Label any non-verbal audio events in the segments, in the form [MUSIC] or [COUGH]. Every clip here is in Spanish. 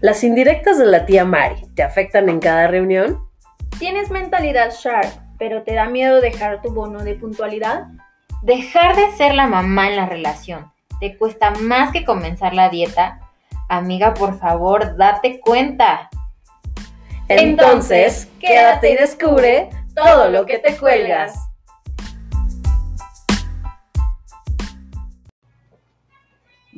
Las indirectas de la tía Mari te afectan en cada reunión. ¿Tienes mentalidad sharp, pero te da miedo dejar tu bono de puntualidad? Dejar de ser la mamá en la relación. ¿Te cuesta más que comenzar la dieta? Amiga, por favor, date cuenta. Entonces, quédate y descubre todo lo que te cuelgas.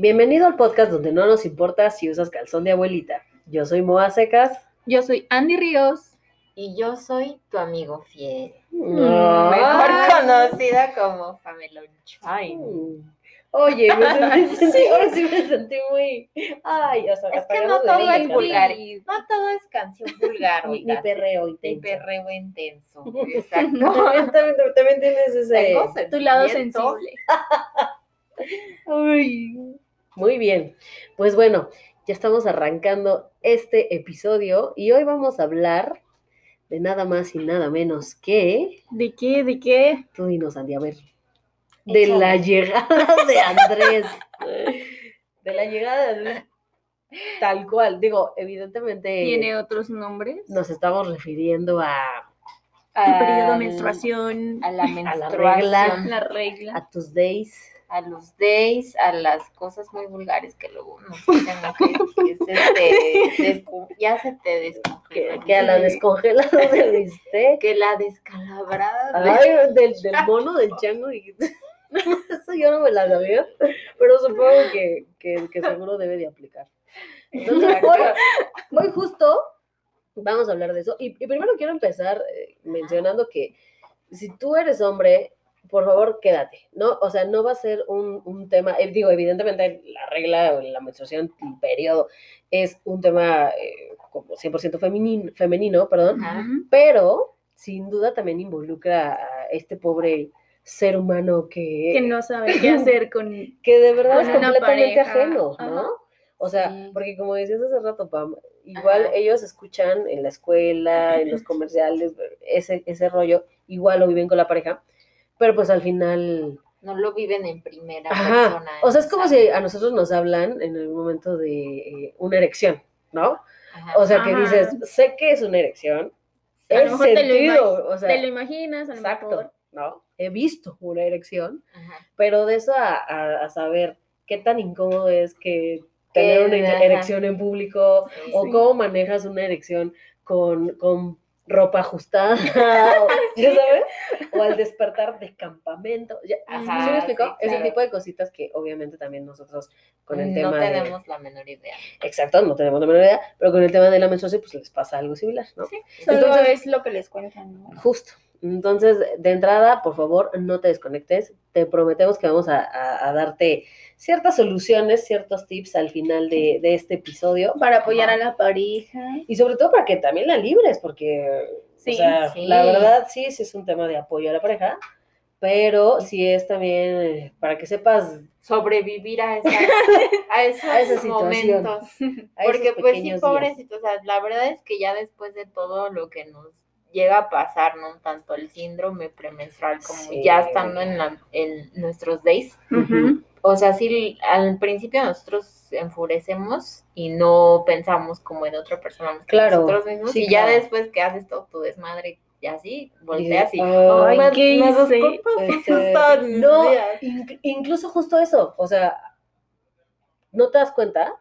Bienvenido al podcast donde no nos importa si usas calzón de abuelita. Yo soy Moa Secas. Yo soy Andy Ríos. Y yo soy tu amigo fiel. Ah. Mejor conocida como Pamelon Chine. Oye, me [LAUGHS] sentí, [LAUGHS] ahora sí me sentí muy. Ay, o sea, Es que no todo es vulgar. No todo es canción vulgar. [LAUGHS] Ni, ni perreo Ni intenso. perreo intenso. Exacto. También, también, también tienes ese. Tengo Tu lado sensible. Ay, muy bien. Pues bueno, ya estamos arrancando este episodio y hoy vamos a hablar de nada más y nada menos que. ¿De qué? ¿De qué? Tú dinos, Andy, a ver. De Échale. la llegada de Andrés. [LAUGHS] De la llegada de Andrés. Tal cual. Digo, evidentemente ¿Tiene otros nombres? nos estamos refiriendo a, Tu periodo de Al- menstruación, A la la menstruación. regla. la regla. a tus days. A los days, a las cosas muy vulgares que luego ¿no? que, que se te ya se te Que, descongeló. que a la descongelada del bistec. [LAUGHS] Que la descalabrada. de- Ay, del, del mono, del chango. dijiste. [LAUGHS] Eso yo no me la sabía, pero supongo que, que, que seguro debe de aplicar. Entonces, [LAUGHS] hoy, hoy justo vamos a hablar de eso. Y, y primero quiero empezar eh, mencionando que si tú eres hombre, por favor, quédate, ¿no? O sea, no va a ser un, un tema, eh, digo, evidentemente la regla o la menstruación, el periodo, es un tema eh, como 100% femenino, femenino, perdón, pero sin duda también involucra a este pobre ser humano que, Que no sabe qué [LAUGHS] hacer con... que de verdad es completamente pareja. ajeno. ¿no? O sea, Sí. porque como decías hace rato, Pam, igual Ajá. ellos escuchan en la escuela, en los [LAUGHS] comerciales, ese, ese rollo, igual lo viven con la pareja, pero pues al final... No lo viven en primera Ajá. persona. O sea, es como si a nosotros nos hablan en el momento de eh, una erección, ¿no? Ajá. O sea, que Ajá. dices, sé que es una erección, A lo es mejor te lo, sentido, imag- o sea, te lo imaginas, a lo exacto, mejor. ¿no? He visto una erección, Ajá. pero de eso a, a- a saber qué tan incómodo es que tener una erección en público Sí. o Sí. cómo manejas una erección con, con ropa ajustada, [LAUGHS] o, ¿ya sabes? O al despertar de campamento. Ya, ¿sí Ajá, me explico? sí, Ese claro. tipo de cositas que obviamente también nosotros con el no tema de- tenemos la menor idea. Exacto, no tenemos la menor idea, pero con el tema de la menstruación pues les pasa algo similar, ¿no? Solo Entonces- es lo que les cuentan, ¿no? Justo. Entonces, de entrada, por favor, no te desconectes. Te prometemos que vamos a, a- a darte ciertas soluciones, ciertos tips al final de, de este episodio. Para apoyar a la pareja. Y sobre todo para que también la libres, porque, Sí, o sea, sí. la verdad sí, sí es un tema de apoyo a la pareja, pero sí es también eh, para que sepas Sobrevivir a, esa, [LAUGHS] a esos A esa situación. momentos. a Porque esos pues sí, pobrecito, o sea, la verdad es que ya después de todo lo que nos llega a pasar, ¿no? Tanto el síndrome premenstrual como Sí. ya estando en, la- en nuestros days. Ujú. O sea, sí, al principio nosotros enfurecemos y no pensamos como en otra persona más que Claro, nosotros mismos. sí, y ya claro. después que haces todo tu desmadre y así, volteas y... Ay, me- ¿qué me hice? no, días". inc- incluso justo eso, o sea, no te das cuenta,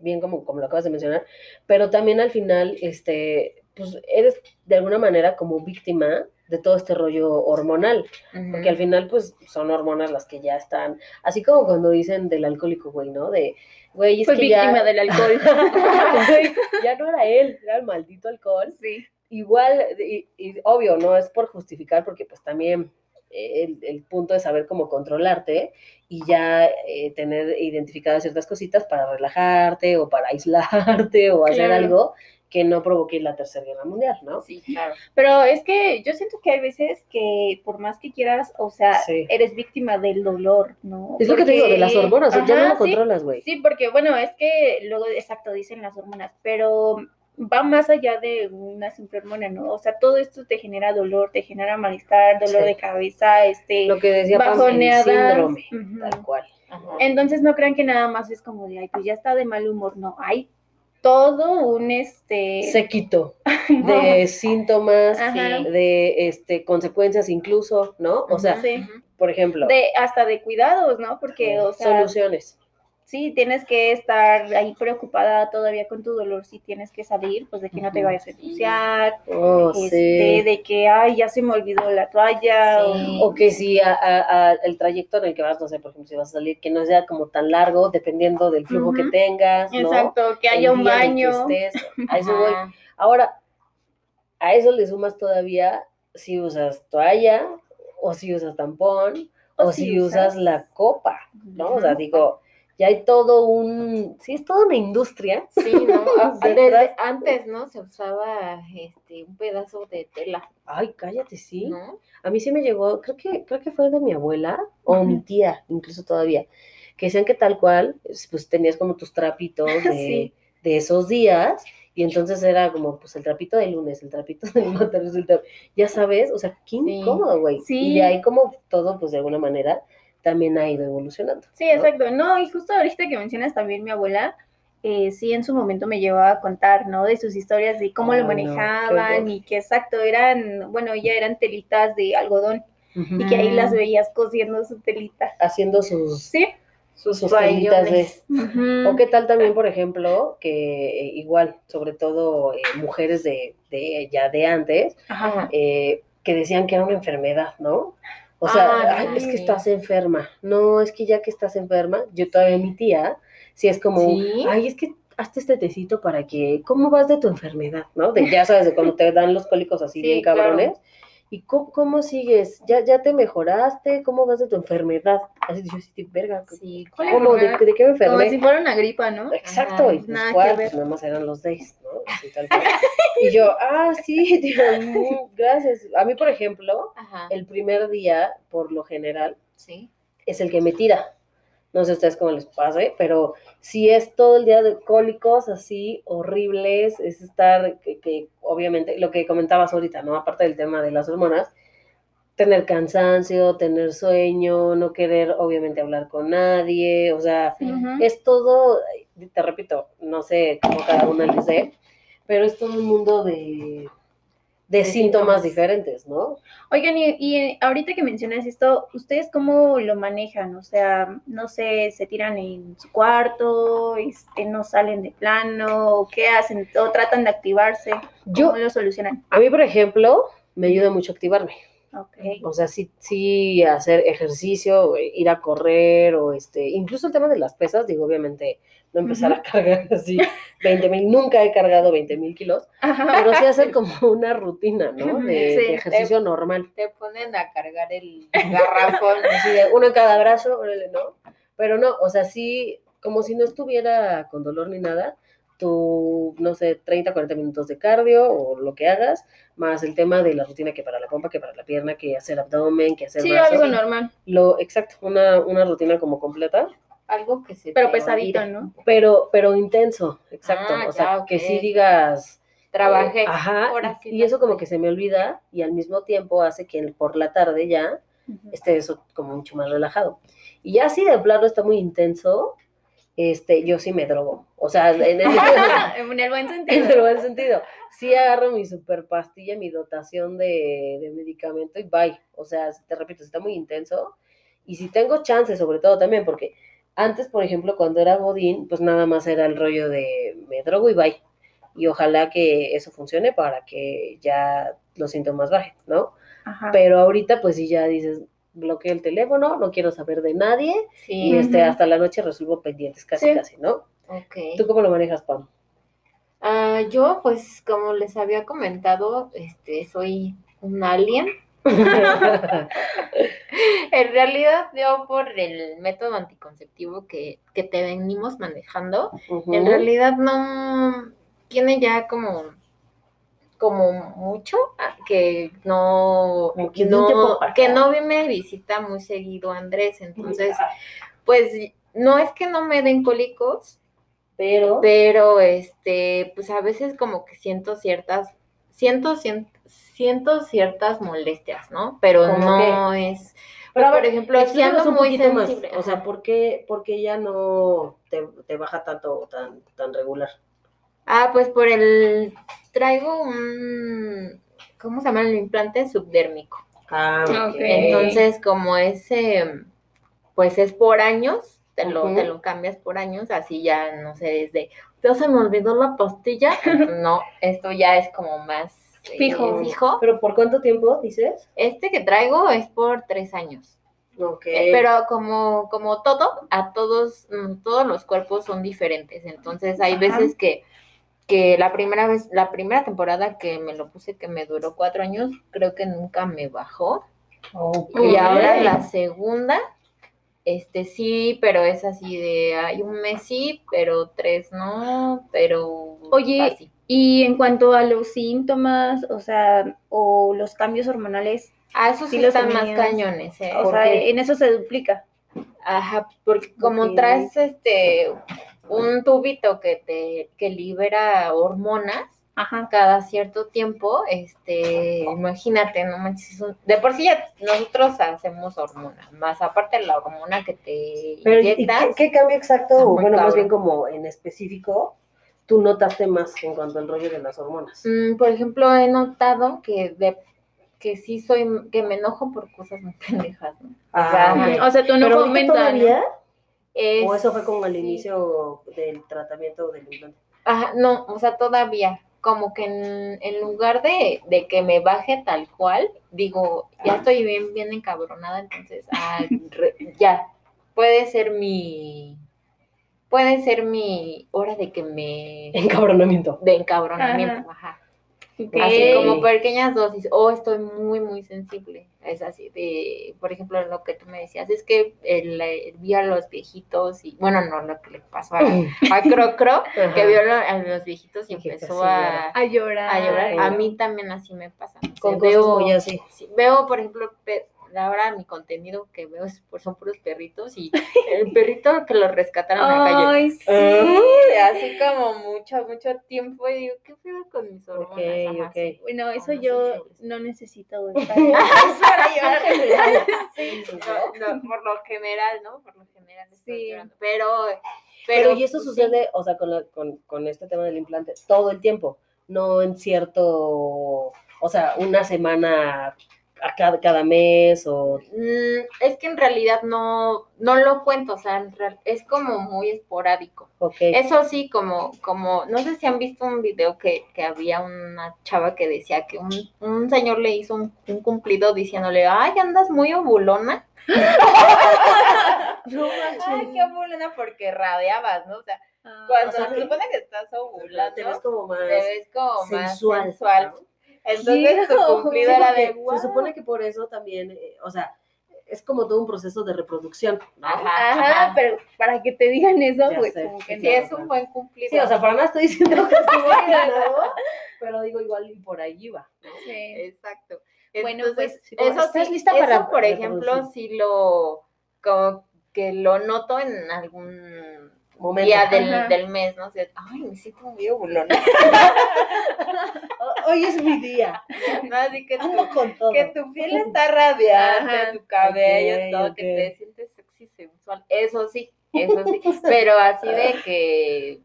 bien como, como lo acabas de mencionar, pero también al final, este, pues eres de alguna manera como víctima de todo este rollo hormonal, porque al final pues son hormonas las que ya están, así como cuando dicen del alcohólico, güey, ¿no? De, güey, es Fue que víctima ya, del alcohol. [LAUGHS] Güey, ya no era él, era el maldito alcohol, sí. igual, y, y obvio, no es por justificar, porque pues también eh, el, el punto es saber cómo controlarte y ya eh, tener identificadas ciertas cositas para relajarte o para aislarte o hacer Claro. algo que no provoque la tercera guerra mundial, ¿no? Sí, claro. Pero es que yo siento que hay veces que por más que quieras, o sea, Sí. eres víctima del dolor, ¿no? Es lo que te digo, de las hormonas, ya no lo sí. controlas, güey. Sí, porque bueno, es que luego, exacto, dicen las hormonas, pero va más allá de una simple hormona, ¿no? O sea, todo esto te genera dolor, te genera malestar, dolor Sí. de cabeza, este, Lo que decía bajoneadas. síndrome, tal cual. Ajá. Entonces no crean que nada más es como de, ay, pues ya está de mal humor, no, hay todo un este Séquito [LAUGHS] de síntomas, Ajá. de este, consecuencias incluso, ¿no? O sea, sí, por ejemplo, de hasta de cuidados, ¿no? Porque o sea, soluciones. Sí tienes que estar ahí preocupada todavía con tu dolor si tienes que salir, pues de que no te vayas a ensuciar, Oh, este, sí. de que ay, ya se me olvidó la toalla o- Sí. O que si a- el trayecto en el que vas, no sé, por ejemplo, si vas a salir, que no sea como tan largo, dependiendo del flujo que tengas, ¿no? Exacto, que El haya un el que baño. estés, a eso voy. Ahora, a eso le sumas todavía si usas toalla, o si usas tampón, o, si usas, la copa, ¿no? O sea, digo, ya hay todo un, sí, es toda una industria. Sí, ¿no? [LAUGHS] Desde antes, ¿no? Se usaba este un pedazo de tela, Ay, cállate, sí. ¿no? A mí sí me llegó, creo que, creo que fue de mi abuela o mi tía, incluso todavía, que decían que tal cual, es, pues tenías como tus trapitos [LAUGHS] de, Sí. de esos días, y entonces era como, pues el trapito del lunes, el trapito del [LAUGHS] martes, el ya sabes, o sea, qué incómodo, güey. Sí. Y de ahí como todo, pues de alguna manera, también ha ido evolucionando. Sí, ¿no? exacto. No, y justo ahorita que mencionas también mi abuela, eh, sí en su momento me llevaba a contar, ¿no? De sus historias, de cómo lo qué manejaban y que exacto, eran, bueno, ya eran telitas de algodón y que ahí las veías cosiendo su telita. Haciendo sus, Sí. Sus sus telitas de... O qué tal también, por ejemplo, que eh, igual, sobre todo eh, mujeres de, de ya de antes, que decían que era una enfermedad, ¿no? O sea, Ah, "Ay, es que estás enferma. No, es que ya que estás enferma, yo todavía mi tía, sí es como, Sí. ay, es que hazte este tecito para que, ¿cómo vas de tu enfermedad? ¿No? De, ya sabes, de cuando te dan los cólicos así Sí, bien claro. ¿Y cómo, cómo sigues? ¿Ya, ¿Ya te mejoraste? ¿Cómo vas de tu enfermedad? Así yo sí, verga, Sí, ¿Cuál ¿cómo? ¿De, qué me Como si fuera una gripa, ¿no? Exacto, Ajá, y pues, nada. Pues nada más eran los days, ¿no? Así, tal y yo, ah, sí, [LAUGHS] tío, mm, gracias. A mí, por ejemplo, Ajá. el primer día, por lo general, Sí. es el que me tira. No sé a ustedes cómo les pase, pero si es todo el día de cólicos así horribles, es estar, que, que obviamente, lo que comentabas ahorita, ¿no? Aparte del tema de las hormonas, tener cansancio, tener sueño, no querer obviamente hablar con nadie, o sea, es todo, te repito, no sé cómo cada una les dé, pero es todo un mundo de, de, De síntomas síntomas. diferentes, ¿no? Oigan, y, y, ahorita que mencionas esto, ¿ustedes cómo lo manejan? O sea, no sé, se tiran en su cuarto, este, no salen de plano, qué hacen, o tratan de activarse, Yo, ¿cómo lo solucionan? a mí, por ejemplo, me ayuda mucho a activarme. Ok. O sea, sí, sí hacer ejercicio, ir a correr o este, incluso el tema de las pesas, digo, obviamente no empezar a cargar [LAUGHS] así 20 mil, nunca he cargado 20 mil kilos, Ajá. pero sí hacer [LAUGHS] como una rutina, ¿no? De, sí, de ejercicio normal. Te ponen a cargar el garrafón. [LAUGHS] Así de uno en cada brazo, ¿no? Pero no, o sea, sí, como si no estuviera con dolor ni nada, tu, no sé, 30, 40 minutos de cardio o lo que hagas, más el tema de la rutina que para la pompa, que para la pierna, que hacer abdomen, que hacer Sí, brazo. algo normal, Lo, exacto, una, una rutina como completa, Algo que se pero pesadito, olvide. ¿no? pero, pero intenso, exacto. Ah, o sea, ya, que sí digas. Trabajé. eh, ajá, horas y, en y eso como que se me olvida y al mismo tiempo hace que por la tarde ya Ujú. esté eso como mucho más relajado. Y ya si de plano está muy intenso, este, yo sí me drogo. O sea, en el, [LAUGHS] en el buen en sentido. el buen sentido. Sí agarro mi super pastilla, mi dotación de, de medicamento y bye. O sea, te repito, está muy intenso. Y si tengo chance, sobre todo también, porque antes, por ejemplo, cuando era Godín, pues nada más era el rollo de me drogo y bye. Y ojalá que eso funcione para que ya los síntomas bajen, ¿no? Ajá. Pero ahorita, pues sí ya dices, bloqueo el teléfono, no quiero saber de nadie y Sí. este, Ujú. hasta la noche resuelvo pendientes, casi, Sí. casi, ¿no? ¿Tú cómo lo manejas, Pam? Ah, yo, pues, como les había comentado, este, soy un alien. En realidad, yo por el método anticonceptivo que, que te venimos manejando, en realidad no tiene ya como, como mucho ah, que no, que no que no me visita muy seguido Andrés. Entonces, pues no es que no me den cólicos, Pero, pero este, pues a veces como que siento ciertas, siento, siento, siento ciertas molestias, ¿no? Pero ¿Cómo no es, Pero por ejemplo, si un muy poquito más, sensible. O sea. ¿por qué, por qué ya no te, te baja tanto tan, tan regular? Ah, pues por el. Traigo un. ¿Cómo se llama? El implante subdérmico. Ah, Ok. ok. Entonces, como ese. Pues es por años. Te lo, te lo cambias por años, así ya, no sé, desde. Ya se me olvidó la pastilla. [LAUGHS] no, esto ya es como más eh, Fijo. ¿Pero por cuánto tiempo dices? Este que traigo es por tres años. Ok. Eh, Pero como, como todo, a todos, mm, todos los cuerpos son diferentes. Entonces hay Ajá. veces que, que la primera vez, la primera temporada que me lo puse, que me duró cuatro años, creo que nunca me bajó. Ok. Y ahora la segunda, este sí, pero es así de hay un mes sí, pero tres no, pero Oye, así. Y en cuanto a los síntomas, o sea, o los cambios hormonales, Ah, esos sí sí los están más cañones, ¿eh? o ¿Por sea, qué? en eso se duplica. Ajá, porque como Ok. traes este un tubito que te que libera hormonas Ajá. cada cierto tiempo, este, imagínate, no manches, de por sí ya nosotros hacemos hormona, más aparte la hormona que te Pero, ¿y inyectas. qué, qué cambio exacto, o bueno, más bien como en específico, tú notaste más en cuanto al rollo de las hormonas? Mm, por ejemplo, he notado que de que sí soy, que me enojo por cosas muy pendejas, ¿no? Ah, sea. O sea, tu ¿Pero enojo ahorita aumenta. ¿no? todavía? Es- ¿O eso fue como al sí. inicio del tratamiento del implante? Ajá, no, o sea, todavía, como que en, en lugar de, de que me baje tal cual, digo, ya estoy bien, bien encabronada, entonces, ah, re- ya, puede ser mi, puede ser mi hora de que me, Encabronamiento. de encabronamiento, ajá. Así como pequeñas dosis, o estoy muy, muy sensible. Es así, de, por ejemplo, lo que tú me decías, es que el, el- vi a los viejitos y, bueno, no, lo que le pasó a, a Crocro, [LAUGHS] que vio lo- a los viejitos y empezó a, A llorar. a llorar. A mí también así me pasa. O sea, Con cosas veo, muy así. sí, veo, por ejemplo, pe- ahora mi contenido que veo es- pues, son puros perritos y el perrito que lo rescataron en la calle. Ay, sí. Ah. Así [LAUGHS] como mucho, mucho tiempo y digo, ¿qué pedo con mis hormonas? Ok, Ajá, ok. sí. Bueno, eso Hormonas yo sensibles. no necesito [LAUGHS] estar. [LAUGHS] Sí, no, no, por lo general, ¿no? Por lo general Sí. llorando. Pero, Pero, y eso pues, sí. sucede, o sea, con, la- con, con este tema del implante, todo el tiempo, no en cierto, o sea, una semana a cada, cada mes o... Mm, es que en realidad no, no lo cuento, o sea, en real- es como muy esporádico. Eso sí, como, como, no sé si han visto un video que, que había una chava que decía que un, un señor le hizo un, un cumplido diciéndole, ay, andas muy ovulona. [LAUGHS] [LAUGHS] No Ay, qué ovulona porque radiabas, ¿no? O sea, cuando O sea, se supone que estás ovulando, Te ves como más te ves como más sensual. sensual. ¿no? Entonces tu Sí, cumplido [LAUGHS] Sí, era de "Guau". se supone que por eso también, eh, o sea, es como todo un proceso de reproducción. ¿no? Ajá, Ajá, ajá. pero para que te digan eso, Ya pues sé. como que Sí, no. es un buen cumplido. Sí, o sea, para nada estoy diciendo que estuvo ganado, [LAUGHS] pero digo igual y por ahí va. Sí. Exacto. Bueno, Entonces, pues, sí, eso ¿estás sí, lista eso, para por ejemplo, sí lo, como que lo noto en algún Momento. día del, del mes, ¿no? O sea, ay, me siento muy ovulona. [LAUGHS] Hoy es mi día. [LAUGHS] ¿no? Así que tu, Ando con todo. que tu piel está radiante, Ajá. tu cabello, todo, que te sientes sexy, sensual. Eso sí, eso sí. [LAUGHS] Pero así de que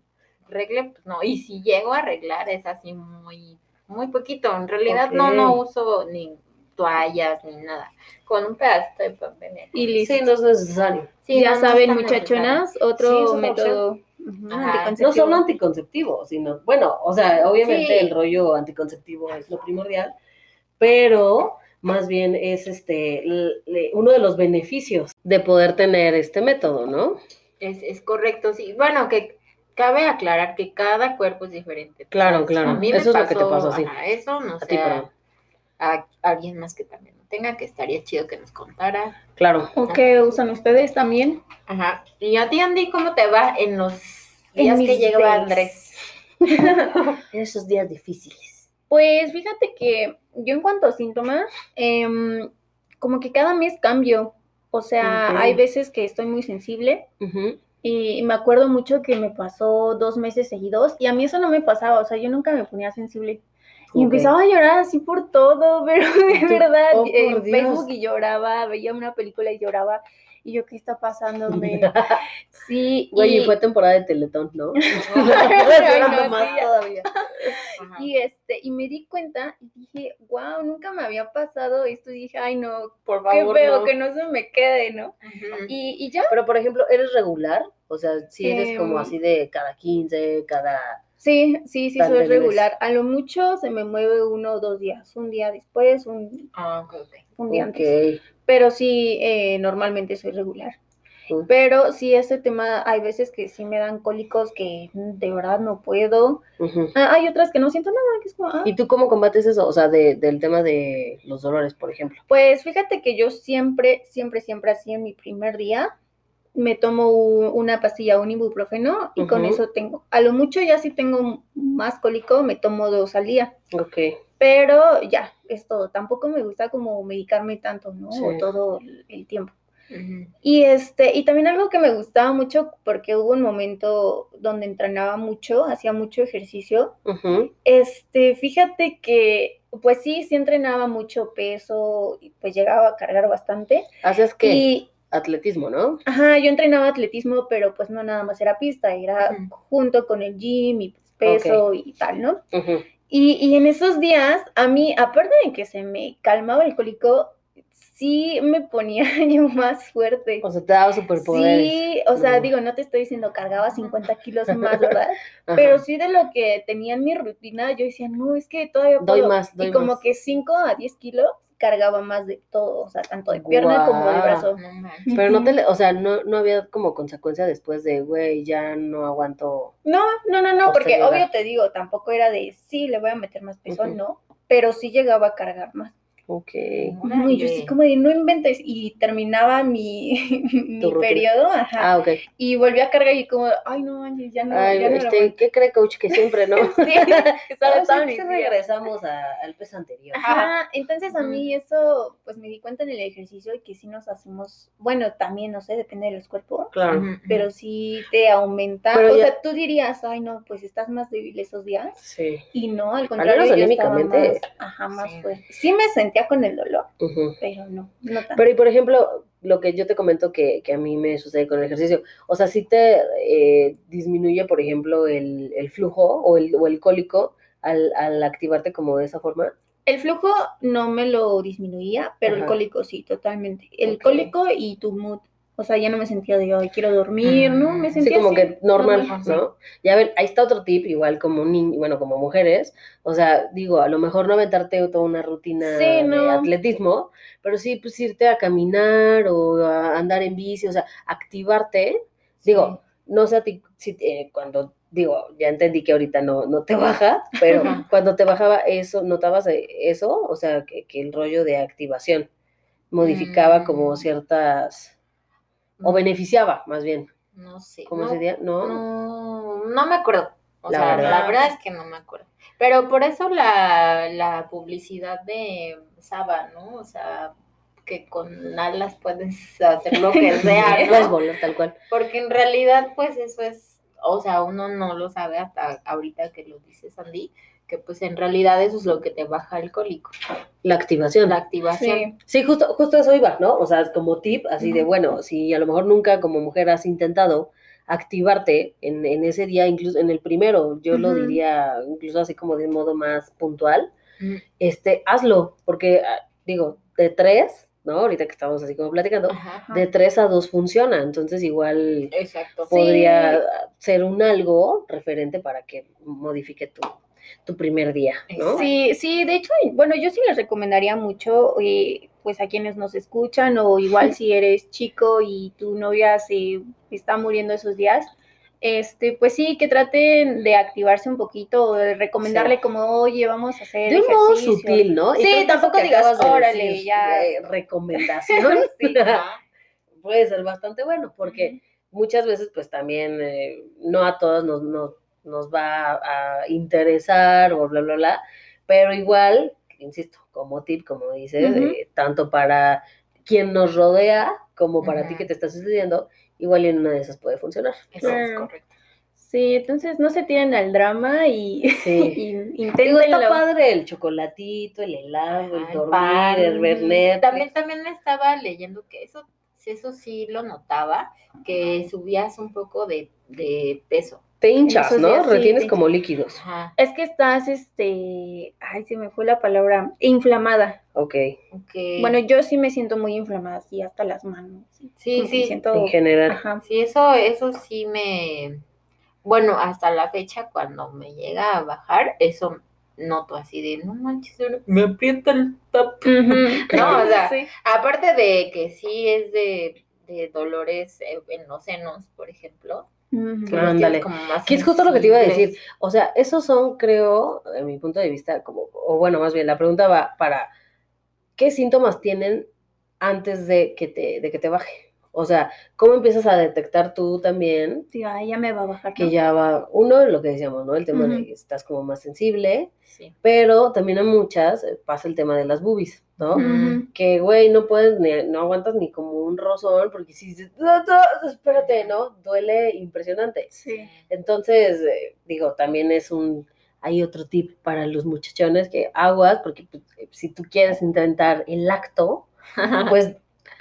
regle, pues no. Y si llego a arreglar, es así muy, muy poquito. En realidad no, no uso ni toallas ni nada. Con un pedacito de papel. Y listo. Sí, no es necesario. Sí, ya no, saben, muchachonas, Sí, otro otra método No solo anticonceptivo, sino, bueno, o sea, obviamente Sí. el rollo anticonceptivo es lo primordial, pero más bien es este le- uno de los beneficios de poder tener este método, ¿no? Es, es correcto, sí. Bueno, que cabe aclarar que cada cuerpo es diferente. Claro, claro. A mí me Eso es lo que te pasó, sí. ajá, eso no sé. A, alguien más que también tenga, que estaría chido que nos contara. Claro. ¿O qué usan ustedes también? Ajá. Y a ti, Andy, ¿cómo te va en los En días que mis llega days. Andrés? [LAUGHS] En esos días difíciles. Pues fíjate que yo en cuanto a síntomas, em, como que cada mes cambio. O sea, hay veces que estoy muy sensible Ujú. Y me acuerdo mucho que me pasó dos meses seguidos y a mí eso no me pasaba, o sea, yo nunca me ponía sensible. Y empezaba a llorar así por todo, [LAUGHS] pero de verdad, oh, en Dios. Facebook y lloraba, veía una película y lloraba. Y yo, ¿qué está pasándome? [LAUGHS] Sí, Güey, y y- fue temporada de Teletón, ¿no? [LAUGHS] [LAUGHS] Sí. todavía. Y este, y me di cuenta y dije, wow, nunca me había pasado esto. Y dije, ay no, Por qué favor, feo, no. que no se me quede, ¿no? Y, y ya, Pero, por ejemplo, ¿eres regular? O sea, si eres como Em, así de cada 15, cada... sí, sí, sí, soy regular. A lo mucho se me mueve uno o dos días, un día después, un, Ah, un día antes. Pero sí, eh, normalmente soy regular. Pero sí, ese tema, hay veces que sí me dan cólicos que mm, de verdad no puedo. Ah, hay otras que no siento nada, que es como, ah, ¿Y tú cómo combates eso? O sea, de- del tema de los dolores, por ejemplo. Pues fíjate que yo siempre, siempre, siempre así en mi primer día me tomo una pastilla, un ibuprofeno y con eso tengo. A lo mucho ya si tengo más cólico me tomo dos al día, Ok. Pero ya, es todo. Tampoco me gusta como medicarme tanto, ¿no? Sí. Todo el, tiempo. Ujú. Y este, y también algo que me gustaba mucho porque hubo un momento donde entrenaba mucho, hacía mucho ejercicio. Ujú. Este, fíjate que pues sí, sí entrenaba mucho peso y pues llegaba a cargar bastante. Haces que Y, atletismo, ¿no? ajá, yo entrenaba atletismo, pero pues no nada más era pista, era Ujú. junto con el gym y pues, peso y tal, ¿no? Y, y en esos días, a mí, aparte de que se me calmaba el cólico, sí me ponía [LAUGHS] yo más fuerte. O sea, te daba superpoderes. Sí, o sea, digo, no te estoy diciendo cargaba 50 kilos [LAUGHS] más, ¿verdad? Ajá. Pero sí de lo que tenía en mi rutina, yo decía, no, es que todavía Doy puedo. más, doy y como más. que 5 a 10 kilos cargaba más de todo, o sea, tanto de pierna como de brazo. Pero no te, le- o sea, no, no había como consecuencia después de, güey, ya no aguanto. No, no, no, no, porque obvio te digo, tampoco era de, sí, le voy a meter más peso, no, pero sí llegaba a cargar más. Ok. Y yo sí Órale. como de, no inventes, y terminaba mi, [LAUGHS] mi periodo, ajá, Ah, ok. y volví a cargar y como, ay, no ya no, Ay, ya no este, aguanto". ¿qué cree, coach? Que siempre, ¿no? [LAUGHS] Sí, sí [LAUGHS] regresamos a- al peso anterior. Ajá, entonces a mí eso, pues me di cuenta en el ejercicio y que sí nos hacemos, bueno, también, no sé, depende de los cuerpos, Claro. Pero sí te aumenta, Pero o ya- sea, tú dirías, ay no, pues estás más débil esos días, Sí. y no, al menos contrario, yo estaba más, ajá, más Sí. fuerte. Sí me sentía con el dolor, pero no, no tanto. Pero, y por ejemplo, lo que yo te comento que, que a mí me sucede con el ejercicio, o sea, si te eh, disminuye, por ejemplo, el, el flujo o el, o el cólico al, al activarte como de esa forma. El flujo no me lo disminuía, pero el cólico sí, totalmente. El cólico y tu mood, o sea, ya no me sentía de, ay, quiero dormir, ¿no? Me Mm, sí, Sí, sentía como así, que normal, normal, ¿no? Ya ven, ahí está otro tip, igual como ni, bueno, como mujeres, o sea, digo, a lo mejor no aventarte toda una rutina Sí, de atletismo, pero sí, pues irte a caminar o a andar en bici, o sea, activarte, digo, no sé a ti, si, eh, cuando, digo, ya entendí que ahorita no, no te baja, pero cuando te bajaba eso, ¿notabas eh, eso? O sea, que, que el rollo de activación modificaba como Mm. ciertas, o beneficiaba, más bien, No sé. como no, sería, ¿no? No, no me acuerdo. O La sea, verdad. la verdad es que no me acuerdo. Pero por eso la, la publicidad de Saba, ¿no? O sea, que con alas puedes hacer lo que [LAUGHS] sea, Puedes volar tal cual. Porque en realidad, pues eso es, o sea, uno no lo sabe hasta ahorita que lo dice Sandy, que pues en realidad eso es lo que te baja el cólico, La activación. la activación. Sí. Sí, justo, justo eso iba, ¿no? O sea, como tip, así de, bueno, si a lo mejor nunca como mujer has intentado activarte en, en ese día, incluso en el primero, yo lo diría incluso así como de un modo más puntual, este, hazlo, porque ah, digo, de tres, ¿no? Ahorita que estamos así como platicando, Ajá. de tres a dos funciona, entonces igual Exacto. podría ser un algo referente para que modifique tu, tu primer día, ¿no? Sí, sí, de hecho, bueno, yo sí les recomendaría mucho, eh, pues a quienes nos escuchan, o igual [LAUGHS] si eres chico y tu novia se está muriendo esos días, este, pues sí, que traten de activarse un poquito, o de recomendarle Sí. como, oye, vamos a hacer De un modo ejercicio". sutil, ¿no? Sí, tampoco digas, "Órale, decir, ya". eh, recomendación [LAUGHS] Sí. [LAUGHS] Puede ser bastante bueno, porque muchas veces, pues también, eh, no a todos nos, nos, nos va a interesar o bla, bla, bla, pero igual, insisto, como tip, como dices, eh, tanto para quien nos rodea como para ti que te está sucediendo, igual en una de esas puede funcionar. Eso es correcto. Sí, entonces no se tiren al drama y, Sí. [LAUGHS] y está padre el chocolatito, el helado, el dormir, pan. el ver Netflix. También, también estaba leyendo que eso sí, eso sí lo notaba, que subías un poco de, de peso. Te hinchas, ¿no? sí, Retienes te como líquidos. Ajá, Es que estás, este, ay, se me fue la palabra, inflamada. Ok. ok. Bueno, yo sí me siento muy inflamada, así hasta las manos. sí, sí, siento- En general. Ajá. sí, eso, eso sí me, bueno, hasta la fecha cuando me llega a bajar, eso noto así de, no manches, me aprieta el tap. [LAUGHS] No, [LAUGHS] o sea, Sí. Aparte de que sí es de, de dolores eh, en los senos, por ejemplo. Ándale. Que es justo lo que te iba a decir. O sea, esos son, creo, en mi punto de vista, como, o bueno, más bien, la pregunta va para qué síntomas tienen antes de que te, de que te baje. O sea, ¿cómo empiezas a detectar tú también Sí, ya me va a bajar. que ¿no? ya va, uno, lo que decíamos, ¿no? El tema de que estás como más sensible, Sí. pero también a muchas eh, pasa el tema de las boobies, ¿no? Que, güey, no puedes, ni- no aguantas ni como un rozón, porque si dices, "No, no, espérate, ¿no? Duele impresionante. Sí. Entonces, eh, digo, también es un, hay otro tip para los muchachones que aguas, porque pues, eh, si tú quieres intentar el acto, pues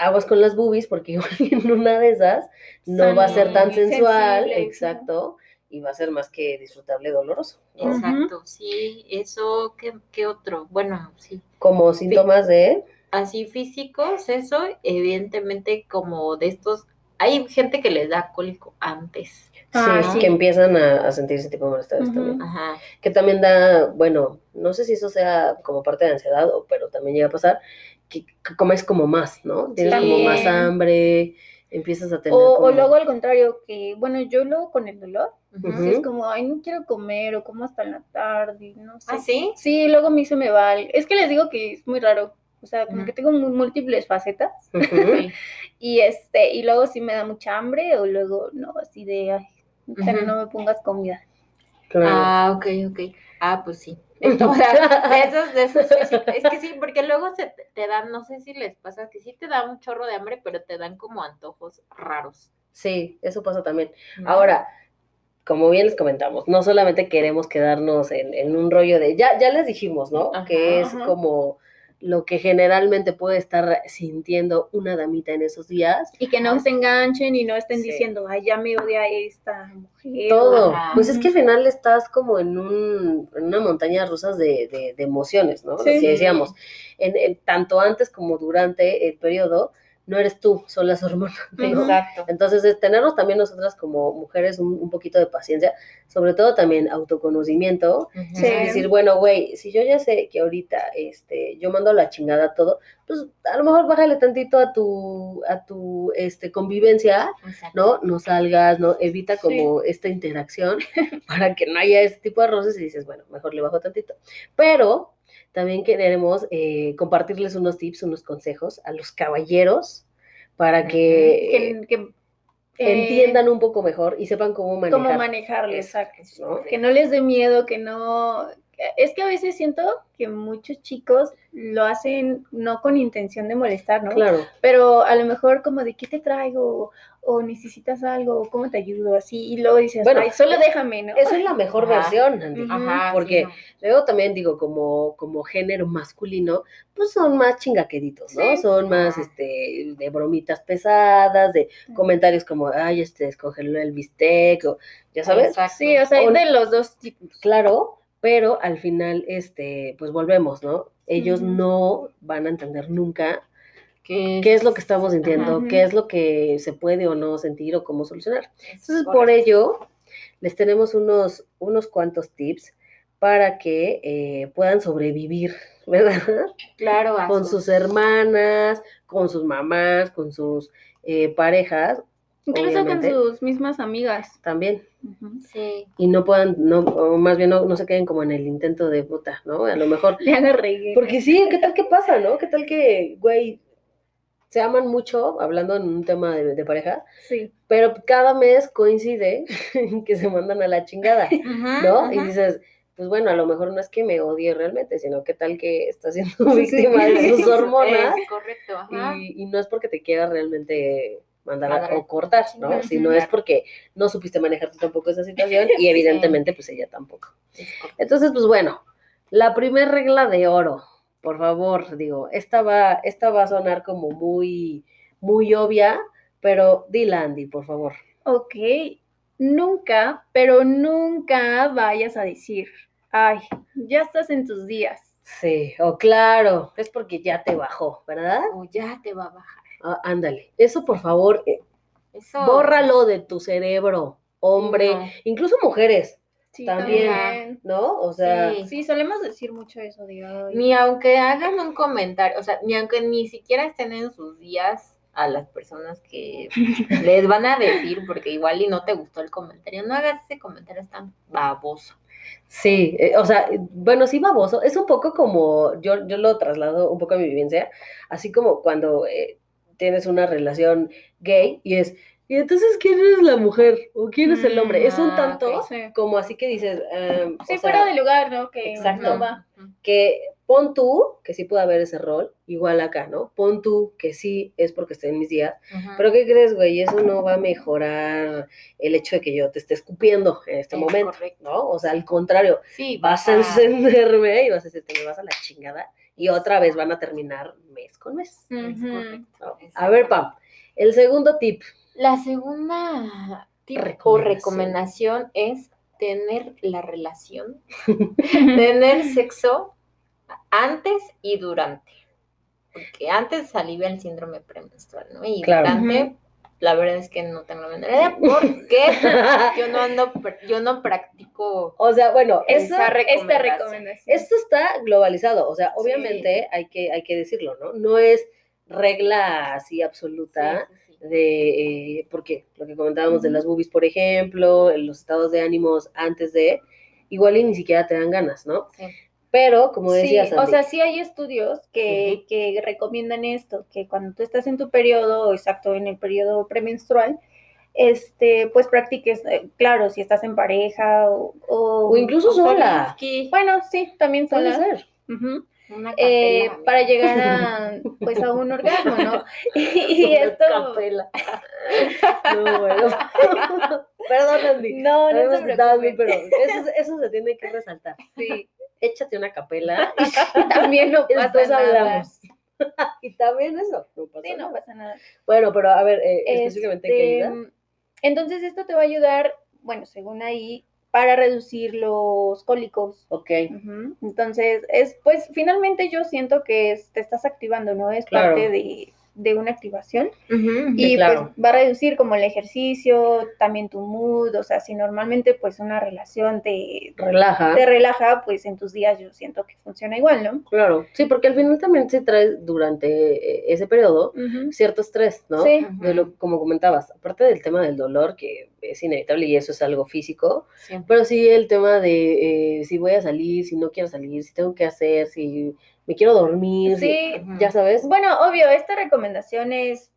aguas con las boobies, porque [LAUGHS] igual en una de esas no Son va a ser tan sensual, exacto, y va a ser más que disfrutable doloroso. Exacto, sí, eso, ¿qué, qué otro? Bueno, sí, Como síntomas de, así físicos, eso, evidentemente como de estos, hay gente que les da cólico antes. Ah, sí, sí. que empiezan a, a sentirse tipo malestares Ujú. también. Ajá, que también da, bueno, no sé si eso sea como parte de ansiedad, o, pero también llega a pasar que, que comes como más, ¿no? Tienes como más hambre, empiezas a tener O, como... o luego al contrario, que bueno, yo luego con el dolor, es como, ay, no quiero comer o como hasta en la tarde, no sé. ¿Ah, sí? Sí, luego a mí se me va. Es que les digo que es muy raro. O sea, como que tengo múltiples facetas. [LAUGHS] Y este, y luego sí me da mucha hambre, o luego no, así de ay, no me pongas comida. claro. Ah, ok, ok. Ah, pues sí. [LAUGHS] O sea, de esos, de esos físicos. Es que sí, porque luego se te, dan, no sé si les pasa, que sí te da un chorro de hambre, pero te dan como antojos raros. Sí, eso pasa también. Ahora, como bien les comentamos, no solamente queremos quedarnos en, en un rollo de, ya, ya les dijimos, ¿no? Ajá, que es ajá. como lo que generalmente puede estar sintiendo una damita en esos días. Y que no se enganchen y no estén Sí. diciendo, ay, ya me odia esta mujer. Todo. Ajá. Pues es que al final estás como en, un, en una montaña rusa de, de, de emociones, ¿no? Sí. que decíamos, en, en- tanto antes como durante el periodo, no eres tú, son las hormonas, [LAUGHS] ¿no? Exacto. Entonces, es tenernos también nosotras como mujeres un, un poquito de paciencia, sobre todo también autoconocimiento, Ujú. Sí. y decir, bueno, güey, si yo ya sé que ahorita este, yo mando la chingada todo, pues a lo mejor bájale tantito a tu, a tu este, convivencia, Exacto. ¿no? No salgas, ¿no? Evita como esta interacción [LAUGHS] para que no haya este tipo de roces y dices, bueno, mejor le bajo tantito. Pero también queremos eh, compartirles unos tips, unos consejos a los caballeros para que, Que, que, eh, entiendan un poco mejor y sepan cómo manejar. cómo manejarlo, exacto. ¿no? Que no les dé miedo, que no... Es que a veces siento que muchos chicos lo hacen no con intención de molestar, ¿no? Claro, Pero a lo mejor como de qué te traigo, o necesitas algo, o cómo te ayudo, así, y luego dices, Bueno, ay, solo déjame, ¿no? esa es la mejor Ajá. versión, Andy. Ajá, Porque sí, no. Luego también digo, como, como género masculino, pues son más chingaqueditos, ¿no? Sí. Son más Ajá. este, de bromitas pesadas, de comentarios como, ay, este descongeló el bistec, o ya sabes, Exacto. Sí, o sea, hay O- de los dos tipos. claro, pero al final, este, pues volvemos, ¿no? Ellos no van a entender nunca ¿Qué, qué es lo que estamos sintiendo, qué es lo que se puede o no sentir o cómo solucionar. Es Entonces, por ello, les tenemos unos, unos cuantos tips para que eh, puedan sobrevivir, [LAUGHS] ¿verdad? Claro, Con sus hermanas, con sus mamás, con sus eh, parejas Incluso Obviamente. con sus mismas amigas. también. Sí. Y no puedan, no, o más bien no, no se queden como en el intento de puta, ¿no? A lo mejor. [LAUGHS] Regué. Porque sí, ¿qué tal que pasa, no? ¿Qué tal que, güey, se aman mucho, hablando en un tema de, de pareja, Sí. pero cada mes coincide [LAUGHS] que se mandan a la chingada. ¿no? Y dices, pues bueno, a lo mejor no es que me odie realmente, sino que tal que está siendo Sí, sí. víctima de [LAUGHS] sus hormonas Es correcto, ajá. y, y no es porque te quiera realmente mandar a- o cortar, ¿no? Sino claro. es porque no supiste manejar tú tampoco esa situación [LAUGHS] y evidentemente pues ella tampoco. Entonces, pues bueno, la primera regla de oro, por favor, digo, esta va, esta va a sonar como muy, muy obvia, pero dila, Andy, por favor. Ok, nunca, pero nunca vayas a decir, ay, ya estás en tus días. Sí, o claro, es porque ya te bajó, ¿verdad? O ya te va a bajar. Ah, ándale, eso por favor, eh, Eso. bórralo de tu cerebro, hombre, no. incluso mujeres, Sí, También. también. ¿no? O sea, Sí. Sí, solemos decir mucho eso ay. Ni aunque hagan un comentario, o sea, ni aunque ni siquiera estén en sus días a las personas que [LAUGHS] les van a decir, porque igual y no te gustó el comentario, no hagas ese comentario es tan baboso. Sí, eh, o sea, bueno, sí, baboso. Es un poco como, yo, yo lo traslado un poco a mi vivencia, así como cuando eh, tienes una relación gay y es, ¿y entonces quién es la mujer o quién es el hombre? Es un Ah, tanto ok. Sí. como así que dices, o Sí, sea, fuera de lugar, ¿no? Que Exacto. no va. que pon tú que sí puede haber ese rol, igual acá, ¿no? Pon tú que sí es porque estoy en mis días, Ujú. pero ¿qué crees, güey? Eso no va a mejorar el hecho de que yo te esté escupiendo en este Es momento, correcto. ¿no? O sea, al contrario, Sí, vas a encenderme y vas a decir, te me vas a la chingada. Y otra vez van a terminar mes con mes. Es Ujú. correcto. ¿no? A ver, Pam, el segundo tip. La segunda tip o Recomendación. recomendación es tener la relación, [LAUGHS] tener sexo antes y durante. Porque antes alivia el síndrome premenstrual, ¿no? Y Claro. durante, la verdad es que no tengo la menor idea porque [LAUGHS] yo no ando, yo no practico o sea, bueno, Esa Esta recomendación. esto está globalizado. O sea, obviamente hay, que, hay que decirlo, ¿no? No es regla así absoluta. Sí, sí, sí. de, eh, porque lo que comentábamos de las boobies, por ejemplo, en los estados de ánimos antes de, igual y ni siquiera te dan ganas, ¿no? Pero, como Sí, decías, o sea, sí hay estudios que, que recomiendan esto, que cuando tú estás en tu periodo, exacto, en el periodo premenstrual, este, pues practiques, eh, claro, si estás en pareja o, o- o incluso O sola, bueno, sí, también puede sola. una Eh, capela, para llegar a, [LAUGHS] pues, a un orgasmo, ¿no? [LAUGHS] Y Una esto, capela. [LAUGHS] No, bueno. Perdón, Andy. no, no Sabemos se bien, pero eso, eso se tiene que resaltar. Sí, Échate una capela [LAUGHS] también no [LAUGHS] y pasa después nada. hablamos. [LAUGHS] y también eso, no pasa Sí, no pasa nada. Bueno, pero a ver, eh, específicamente, ¿qué Este, ayuda? Entonces, esto te va a ayudar, bueno, según ahí, para reducir los cólicos. Ok. Entonces, es, pues, finalmente yo siento que es- te estás activando, ¿no? Es Claro. parte de, de una activación. Y claro. pues va a reducir como el ejercicio, también tu mood, o sea, si normalmente pues una relación te, relaja. te relaja, pues en tus días yo siento que funciona igual, ¿no? Claro, sí, porque al final también se trae durante eh, ese periodo cierto estrés, ¿no? Sí. De lo, como comentabas, aparte del tema del dolor, que es inevitable y eso es algo físico, Siempre. pero sí el tema de eh, si voy a salir, si no quiero salir, si tengo que hacer, si me quiero dormir, si- Sí, Ujú. ya sabes. Bueno, obvio, esta recomendación es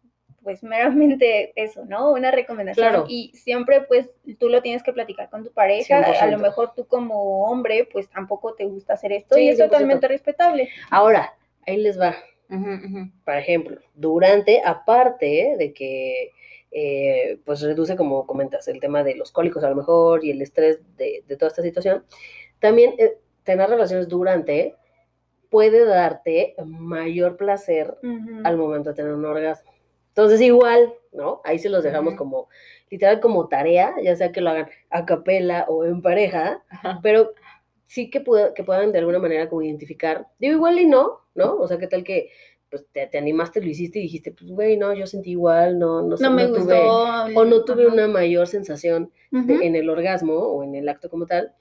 pues meramente eso, ¿no? Una recomendación Claro. y siempre pues tú lo tienes que platicar con tu pareja, a 100%. lo mejor tú como hombre pues tampoco te gusta hacer esto Sí, y es 100%. totalmente respetable. Ahora, ahí les va. Ujú, ujú. Por ejemplo, durante, aparte de que, eh, pues reduce, como comentas, el tema de los cólicos a lo mejor y el estrés de, de toda esta situación, también eh, tener relaciones durante puede darte mayor placer al momento de tener un orgasmo. Entonces, igual, ¿no? Ahí se los dejamos como, literal, como tarea, ya sea que lo hagan a capela o en pareja, Ajá. pero sí que, pueda- que puedan de alguna manera como identificar, digo igual y no, ¿no? O sea, ¿qué tal que pues, te, te animaste, lo hiciste y dijiste, pues, güey, no, yo sentí igual, no, no, sé, No me tuve- gustó. o no tuve Ajá. una mayor sensación de- Ujú. en el orgasmo o en el acto como tal,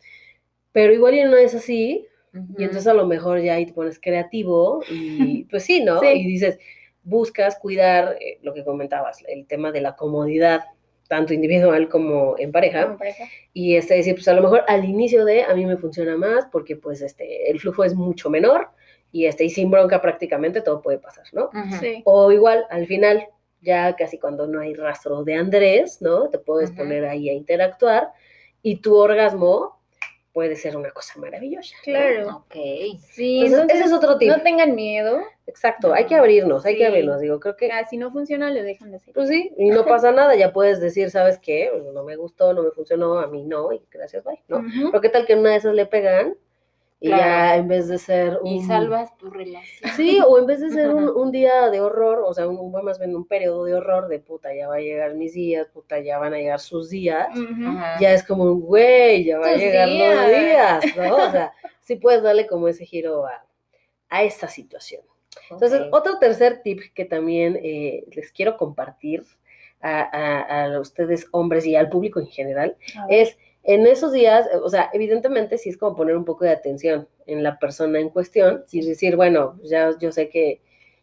pero igual y no es así, Ujú. y entonces a lo mejor ya ahí te pones creativo y [LAUGHS] pues sí, ¿no? Sí. Y dices, buscas cuidar eh, lo que comentabas, el tema de la comodidad, tanto individual como en pareja, Como pareja. y este decir, pues a lo mejor al inicio de a mí me funciona más porque pues este el flujo es mucho menor y este y sin bronca prácticamente todo puede pasar, ¿no? Sí. O igual al final ya casi cuando no hay rastro de Andrés, ¿no? Te puedes poner ahí a interactuar y tu orgasmo puede ser una cosa maravillosa. ¿no? Claro. Ok. Sí, Entonces, ese es otro tip. no tengan miedo. Exacto, hay que abrirnos, hay que abrirnos, digo, creo que Ah, si no funciona, lo dejan de hacer. pues sí, y no pasa nada, ya puedes decir, ¿sabes qué? No me gustó, no me funcionó, a mí no, y gracias, bye, ¿no? Ujú. Pero qué tal que una de esas le pegan Y Claro. ya en vez de ser un... Y salvas tu relación. Sí, o en vez de ser un, un día de horror, o sea, un, un- más bien un periodo de horror de puta, ya va a llegar mis días, puta, ya van a llegar sus días, ya es como un güey, ya va a llegar los días. ¿no? O sea, sí puedes darle como ese giro a, a esta situación. Entonces, otro tercer tip que también eh, les quiero compartir a, a- a ustedes hombres y al público en general A ver. es en esos días, o sea, evidentemente sí es como poner un poco de atención en la persona en cuestión y decir, bueno, ya yo sé que